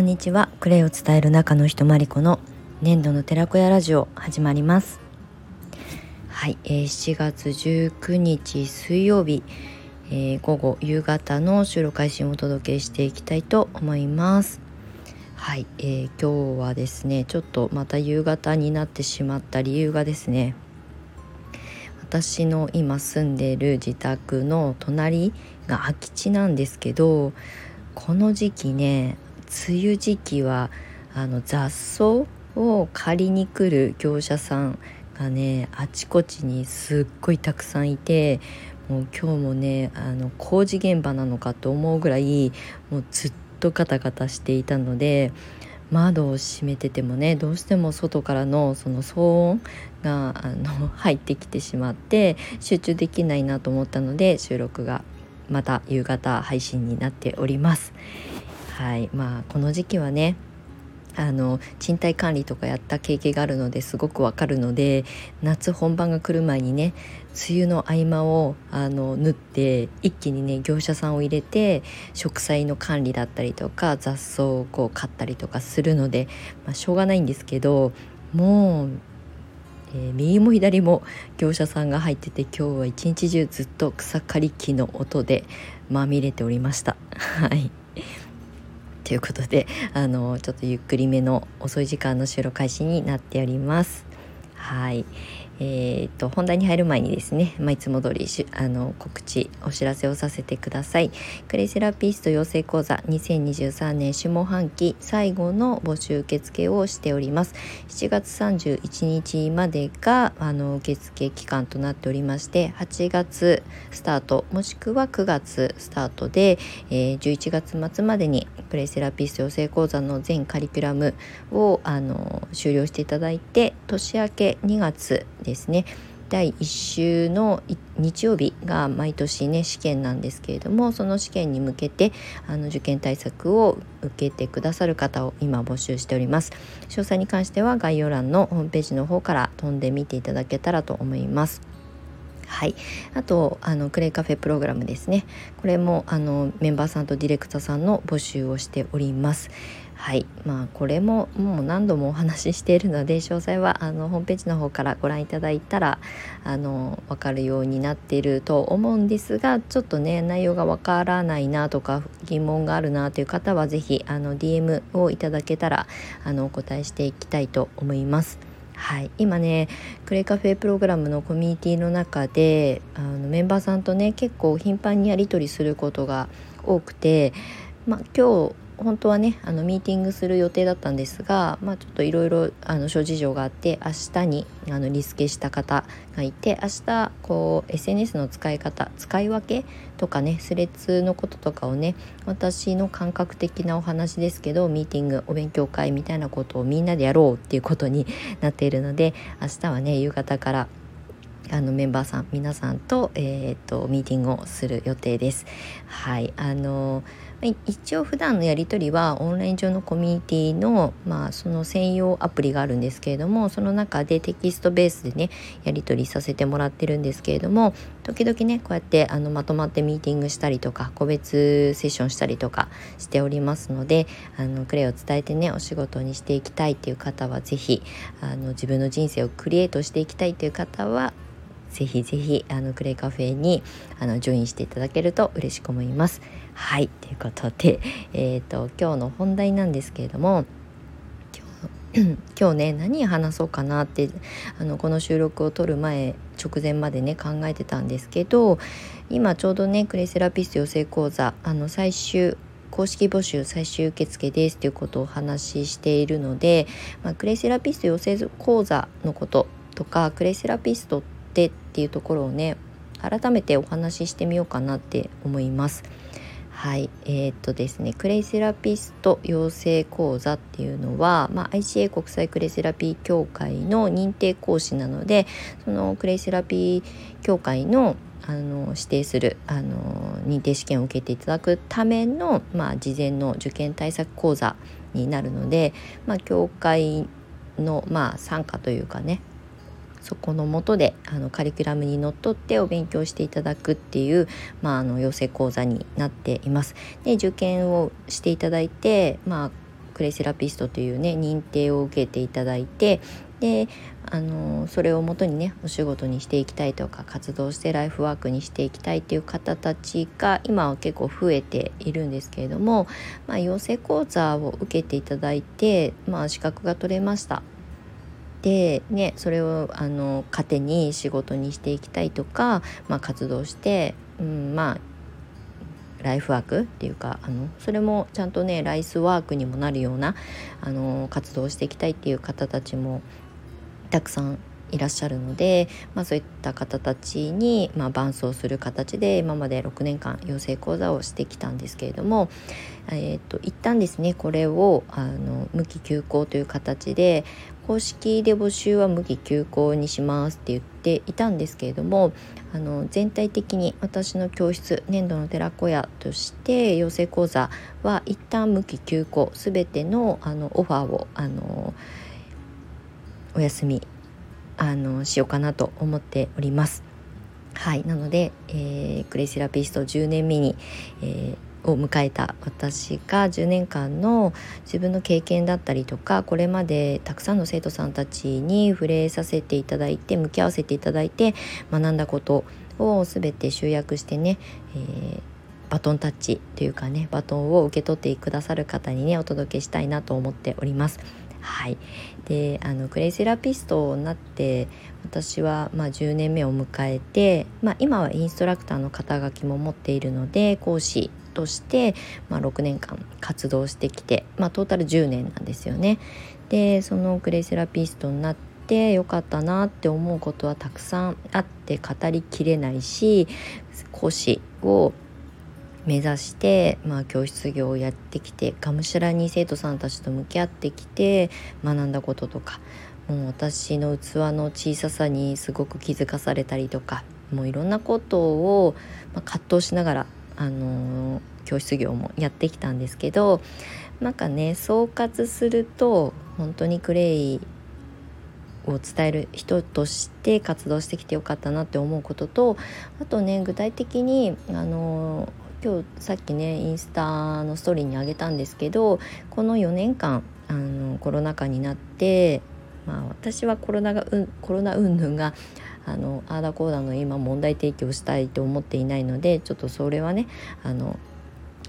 こんにちは。クレイを伝える中の人まりこの年度の寺子屋ラジオ始まります。はい、えー、7月19日水曜日、えー、午後夕方の収録配信をお届けしていきたいと思います。はい、えー、今日はですねちょっとまた夕方になってしまった理由がですね私の今住んでいる自宅の隣が空き地なんですけどこの時期ね梅雨時期はあの雑草を借りに来る業者さんがねあちこちにすっごいたくさんいてもう今日もねあの工事現場なのかと思うぐらいもうずっとガタガタしていたので窓を閉めててもねどうしても外からのその騒音があの入ってきてしまって集中できないなと思ったので収録がまた夕方配信になっております。はいまあこの時期はねあの賃貸管理とかやった経験があるのですごくわかるので夏本番が来る前にね梅雨の合間をあの縫って一気にね業者さんを入れて植栽の管理だったりとか雑草をこう買ったりとかするので、まあ、しょうがないんですけどもう、えー、右も左も業者さんが入ってて今日は一日中ずっと草刈り機の音でまみれておりました。はいということであのちょっとゆっくりめの遅い時間の収録開始になっております。はいえーと、本題に入る前にですね、まあ、いつも通りあの告知お知らせをさせてください。クレイセラピスト養成講座2023年下半期最後の募集受付をしております。7月31日までがあの受付期間となっておりまして8月スタートもしくは9月スタートで、えー、11月末までにクレイセラピスト養成講座の全カリキュラムをあの終了していただいて年明け2月ですね。第1週の日曜日が毎年ね試験なんですけれどもその試験に向けてあの受験対策を受けてくださる方を今募集しております。詳細に関しては概要欄のホームページの方から飛んでみていただけたらと思います。はい、あとあのクレイカフェプログラムですね。これもあのメンバーさんとディレクターさんの募集をしております。はい。まあこれももう何度もお話ししているので詳細はあのホームページの方からご覧いただいたらあの分かるようになっていると思うんですがちょっとね内容がわからないなとか疑問があるなという方は是非 DM をいただけたらあのお答えしていきたいと思います。はい、今ねクレカフェプログラムのコミュニティの中であのメンバーさんとね結構頻繁にやり取りすることが多くて、まあ、今日本当はねあのミーティングする予定だったんですが、まあ、ちょっといろいろ諸事情があって明日にあのリスケした方がいて明日こう SNS の使い方使い分けとかねスレッズのこととかをね私の感覚的なお話ですけどミーティングお勉強会みたいなことをみんなでやろうっていうことになっているので明日はね夕方からあのメンバーさん皆さんと,、えーと、ミーティングをする予定です。はいあの一応普段のやり取りはオンライン上のコミュニティのまあその専用アプリがあるんですけれどもその中でテキストベースでねやり取りさせてもらってるんですけれども時々ねこうやってあのまとまってミーティングしたりとか個別セッションしたりとかしておりますのであのクレイを伝えてねお仕事にしていきたいっていう方は是非あの自分の人生をクリエイトしていきたいという方はぜひぜひあのクレイカフェにあのジョインしていただけると嬉しく思います。はいということで、えーと、今日の本題なんですけれども今日ね何話そうかなってあのこの収録を撮る前直前までね考えてたんですけど今ちょうどねクレイセラピスト養成講座あの最終公式募集最終受付ですということをお話ししているので、まあ、クレイセラピスト養成講座のこととかクレイセラピストってっていうところをね改めてお話ししてみようかなって思います。はいえー、っとですねクレイセラピスト養成講座っていうのは、まあ、ICA 国際クレイセラピー協会の認定講師なのでそのクレイセラピー協会のあの指定するあの認定試験を受けていただくための、まあ、事前の受験対策講座になるので、まあ、協会の、まあ、参加というかねそこのもとであのカリキュラムにのっとってお勉強していただくっていう、まあ、あの養成講座になっています。で受験をしていただいて、まあ、クレイセラピストというね認定を受けていただいてであのそれをもとにねお仕事にしていきたいとか活動してライフワークにしていきたいっていう方たちが今は結構増えているんですけれども、まあ、養成講座を受けていただいて、まあ、資格が取れました。でねそれをあの糧に仕事にしていきたいとか、まあ、活動して、うん、まあライフワークっていうかあのそれもちゃんとねライスワークにもなるようなあの活動をしていきたいっていう方たちもたくさんいらっしゃるので、まあ、そういった方たちに、まあ、伴走する形で今まで6年間養成講座をしてきたんですけれども、えーと、一旦ですねこれをあの無期休校という形で公式で募集は無期休校にしますって言っていたんですけれどもあの全体的に私の教室年度の寺子屋として養成講座は一旦無期休校全てのあのオファーをあのお休みあのしようかなと思っております。はいなので、えー、クレイセラピスト10年目に、えー、を迎えた私が10年間の自分の経験だったりとかこれまでたくさんの生徒さんたちに触れさせていただいて向き合わせていただいて学んだことを全て集約してね、えー、バトンタッチというかねバトンを受け取ってくださる方にねお届けしたいなと思っております。はい、であのクレイセラピストになって私はまあ10年目を迎えて、まあ、今はインストラクターの肩書きも持っているので講師として、まあ、6年間活動してきて、まあ、トータル10年なんですよね。でそのクレイセラピストになってよかったなって思うことはたくさんあって語りきれないし講師を目指して、まあ、教室業をやってきてがむしゃらに生徒さんたちと向き合ってきて学んだこととかもう私の器の小ささにすごく気づかされたりとかもういろんなことを、まあ、葛藤しながら、あの、教室業もやってきたんですけどなんかね総括すると本当にクレイを伝える人として活動してきてよかったなって思うこととあとね具体的にあの今日さっきねインスタのストーリーにあげたんですけどこの4年間あのコロナ禍になって、まあ、私はコロナが、うん、コロナ云々があのアーダコーダの今問題提起をしたいと思っていないのでちょっとそれはねあの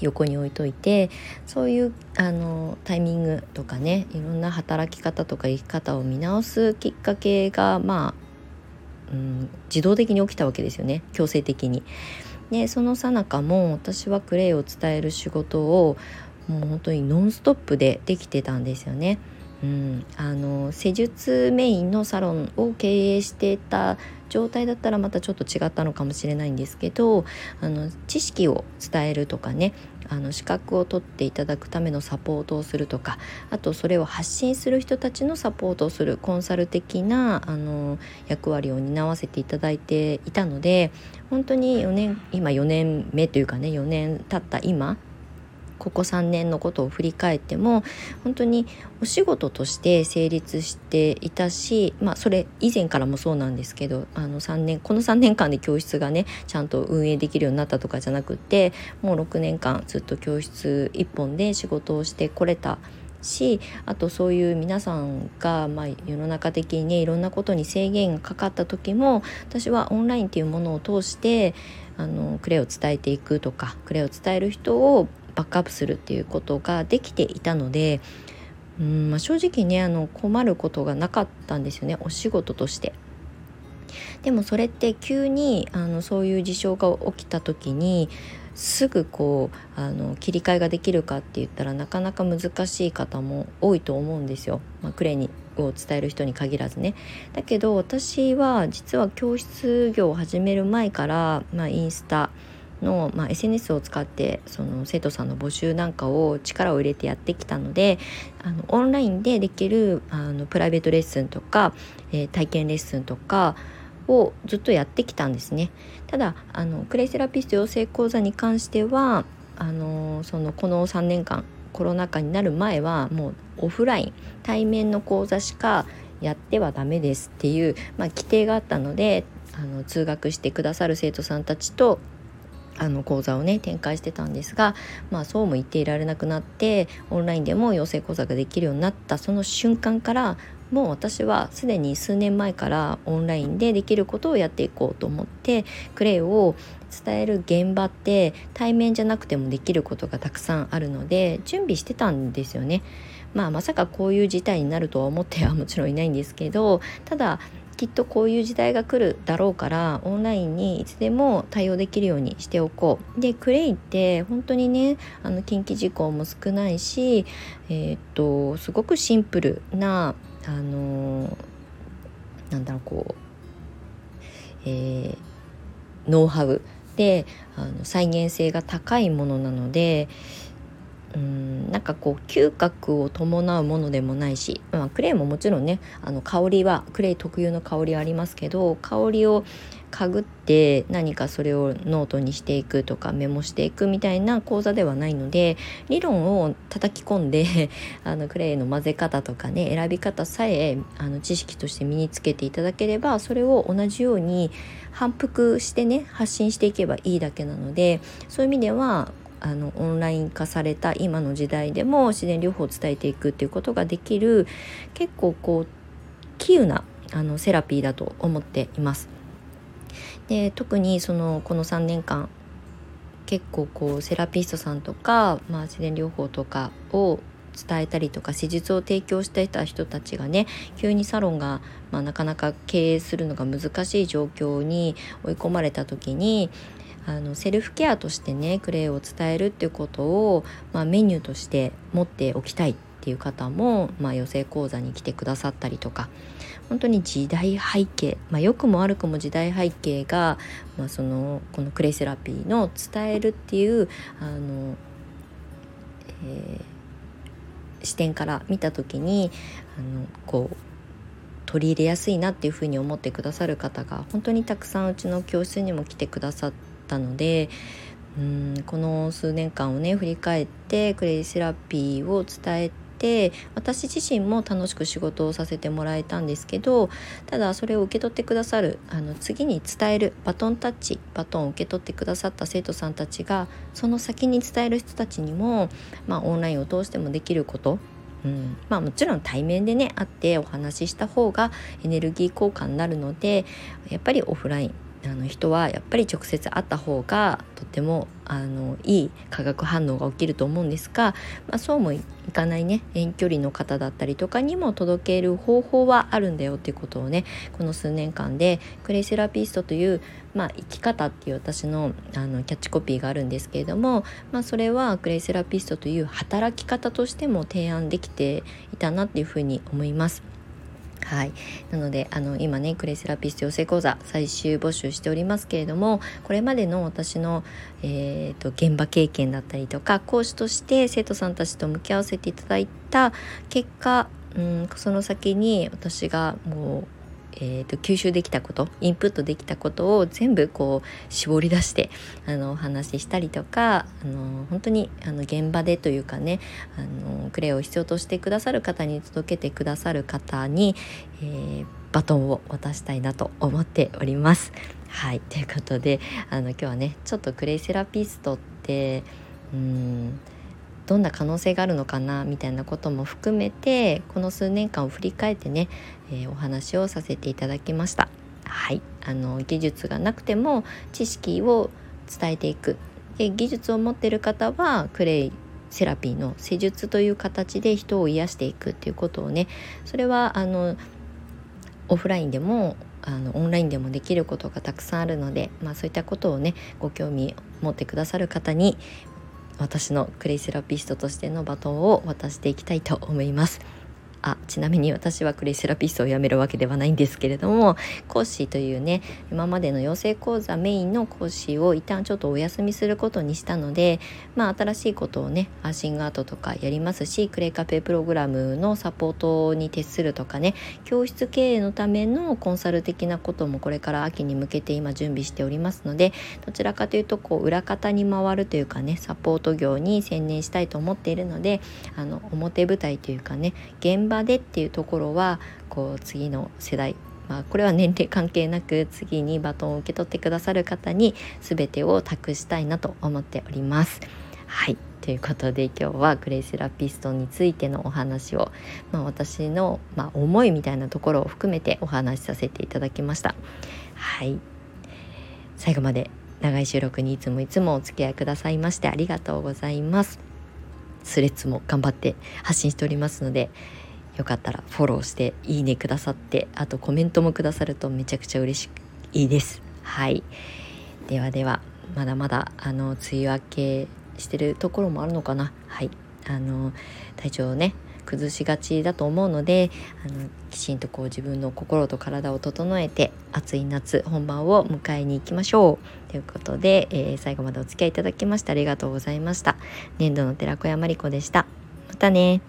横に置いといてそういうあのタイミングとかねいろんな働き方とか生き方を見直すきっかけがまあ、うん、自動的に起きたわけですよね強制的に。でそのさなかも私はクレイを伝える仕事をもう本当にノンストップでできてたんですよね。うん、あの施術メインのサロンを経営していた状態だったらまたちょっと違ったのかもしれないんですけどあの知識を伝えるとかねあの資格を取っていただくためのサポートをするとかあとそれを発信する人たちのサポートをするコンサル的なあの役割を担わせていただいていたので本当に4年今4年目というかね4年経った今ここ3年のことを振り返っても本当にお仕事として成立していたし、まあ、それ以前からもそうなんですけどあの3年この3年間で教室がねちゃんと運営できるようになったとかじゃなくってもう6年間ずっと教室1本で仕事をしてこれたしあとそういう皆さんが、まあ、世の中的にねいろんなことに制限がかかった時も私はオンラインっていうものを通してあのクレを伝えていくとかクレを伝える人をバックアップするっていうことができていたのでうん、まあ、正直ねあの困ることがなかったんですよねお仕事として。でもそれって急にあのそういう事象が起きた時にすぐこうあの切り替えができるかって言ったらなかなか難しい方も多いと思うんですよ、まあ、クレにを伝える人に限らずね。だけど私は実は教室業を始める前から、まあ、インスタの、まあ、SNS を使ってその生徒さんの募集なんかを力を入れてやってきたのであのオンラインでできるあのプライベートレッスンとか、えー、体験レッスンとかをずっとやってきたんですね。ただあのクレイセラピスト養成講座に関してはあのそのこの3年間コロナ禍になる前はもうオフライン対面の講座しかやってはダメですっていう、まあ、規定があったのであの通学してくださる生徒さんたちとあの講座をね展開してたんですが、まあ、そうも言っていられなくなってオンラインでも養成講座ができるようになったその瞬間からもう私はすでに数年前からオンラインでできることをやっていこうと思ってクレイを伝える現場って対面じゃなくてもできることがたくさんあるので準備してたんですよね。まあ、まさかこういう事態になるとは思ってはもちろんいないんですけどただきっとこういう時代が来るだろうからオンラインにいつでも対応できるようにしておこう。でクレイって本当にねあの近畿事項も少ないし、えー、っとすごくシンプルなあのなんだろうこう、えー、ノウハウであの再現性が高いものなのでうんなんかこう嗅覚を伴うものでもないし、まあ、クレイももちろんねあの香りはクレイ特有の香りはありますけど香りを嗅ぐって何かそれをノートにしていくとかメモしていくみたいな講座ではないので理論を叩き込んで あのクレイの混ぜ方とかね選び方さえあの知識として身につけていただければそれを同じように反復してね発信していけばいいだけなのでそういう意味ではあのオンライン化された今の時代でも自然療法を伝えていくっていうことができる結構こう稀有なあのセラピーだと思っています。で特にそのこの3年間結構こうセラピストさんとか、まあ、自然療法とかを伝えたりとか施術を提供していた人たちがね急にサロンが、まあ、なかなか経営するのが難しい状況に追い込まれた時にあのセルフケアとしてねクレイを伝えるっていうことを、まあ、メニューとして持っておきたいっていう方も、まあ、養成講座に来てくださったりとか本当に時代背景、まあ、良くも悪くも時代背景が、まあ、そのこのクレイセラピーの伝えるっていうあの、えー、視点から見た時にあのこう取り入れやすいなっていうふうに思ってくださる方が本当にたくさんうちの教室にも来てくださってたのでうんこの数年間をね振り返ってクレイセラピーを伝えて私自身も楽しく仕事をさせてもらえたんですけどただそれを受け取ってくださるあの次に伝えるバトンタッチバトンを受け取ってくださった生徒さんたちがその先に伝える人たちにも、まあ、オンラインを通してもできることうん、まあもちろん対面でね会ってお話しした方がエネルギー交換になるのでやっぱりオフラインあの人はやっぱり直接会った方がとってもあのいい化学反応が起きると思うんですが、まあ、そうもいかないね遠距離の方だったりとかにも届ける方法はあるんだよっていうことをねこの数年間でクレイセラピストという、まあ、生き方っていう私のあのキャッチコピーがあるんですけれども、まあ、それはクレイセラピストという働き方としても提案できていたなっていうふうに思います。はい、なのであの今ねクレイセラピスト養成講座最終募集しておりますけれどもこれまでの私の、えーと、現場経験だったりとか講師として生徒さんたちと向き合わせていただいた結果、うん、その先に私がもうえーと、吸収できたことインプットできたことを全部こう絞り出してあのお話ししたりとかあの本当にあの現場でというかねあのクレイを必要としてくださる方に届けてくださる方に、えー、バトンを渡したいなと思っております。はいということであの今日はねちょっとクレイセラピストってうんどんな可能性があるのかなみたいなことも含めてこの数年間を振り返ってね、えー、お話をさせていただきました。はいあの技術がなくても知識を伝えていくで技術を持ってる方はクレイセラピーの施術という形で人を癒していくっていうことをねそれはあのオフラインでもあのオンラインでもできることがたくさんあるので、まあ、そういったことをねご興味持ってくださる方に私のクレイセラピストとしてのバトンを渡していきたいと思います。あちなみに私はクレイセラピストを辞めるわけではないんですけれども講師というね今までの養成講座メインの講師を一旦ちょっとお休みすることにしたのでまあ新しいことをねアーシングアートとかやりますしクレイカフェプログラムのサポートに徹するとかね教室経営のためのコンサル的なこともこれから秋に向けて今準備しておりますのでどちらかというとこう裏方に回るというかねサポート業に専念したいと思っているのであの表舞台というかね現場でっていうところはこう次の世代まあ、これは年齢関係なく次にバトンを受け取ってくださる方に全てを託したいなと思っております。はいということで今日はグレイセラピストについてのお話を、まあ、私の、まあ、思いみたいなところを含めてお話しさせていただきました。はい最後まで長い収録にいつもいつもお付き合いくださいましてありがとうございます。スレッズも頑張って発信しておりますのでよかったらフォローしていいねくださってあとコメントもくださるとめちゃくちゃ嬉しいです。はい。ではではまだまだあの梅雨明けしてるところもあるのかな？はい。あの体調をね崩しがちだと思うのであのきちんとこう自分の心と体を整えて暑い夏本番を迎えに行きましょう。ということで、えー、最後までお付き合いいただきましてありがとうございました。粘土の寺子屋まりこでした。またね。